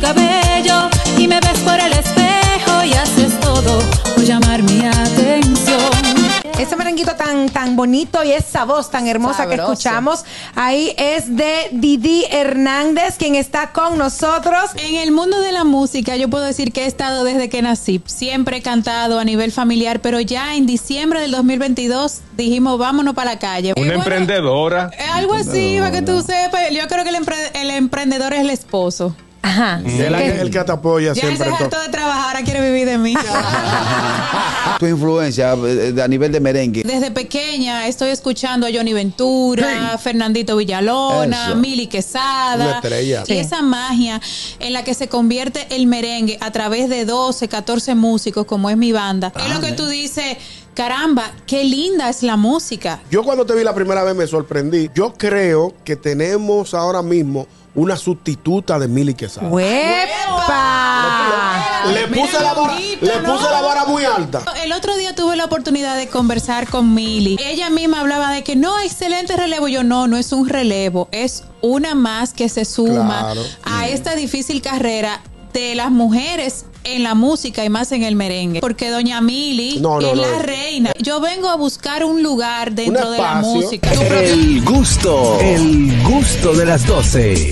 cabello y me ves por el espejo y haces todo por llamar mi atención. Ese merenguito tan, tan bonito y esa voz tan hermosa que escuchamos ahí es de Didi Hernández, quien está con nosotros. En el mundo de la música yo puedo decir que he estado desde que nací. Siempre he cantado a nivel familiar, pero ya en diciembre del 2022 dijimos vámonos para la calle. Una bueno, emprendedora. Algo así, para que tú sepas. Yo creo que el, empre- el emprendedor es el esposo. Ajá. Él es el que te apoya Ya siempre. se todo. hartó de trabajar, ahora quiere vivir de mí. Tu influencia eh, a nivel de merengue. Desde pequeña estoy escuchando a Johnny Ventura, Fernandito Villalona, Eso. Mili Quesada. Una estrella. Y esa magia en la que se convierte el merengue a través de 12, 14 músicos, como es mi banda. es lo que tú dices, caramba, qué linda es la música. Yo cuando te vi la primera vez me sorprendí. Yo creo que tenemos ahora mismo una sustituta de Mili Quesada. ¡Huepa! Le puse, la vara, Mira, le puse ¿no? la vara muy alta. El otro día tuve la oportunidad de conversar con Mili. Ella misma hablaba de que no, excelente relevo. Yo no, no es un relevo, es una más que se suma Claro. a esta difícil carrera de las mujeres en la música y más en el merengue. Porque doña Mili No, no, es no. la reina. Yo vengo a buscar un lugar dentro de la música. El gusto, el gusto de las 12.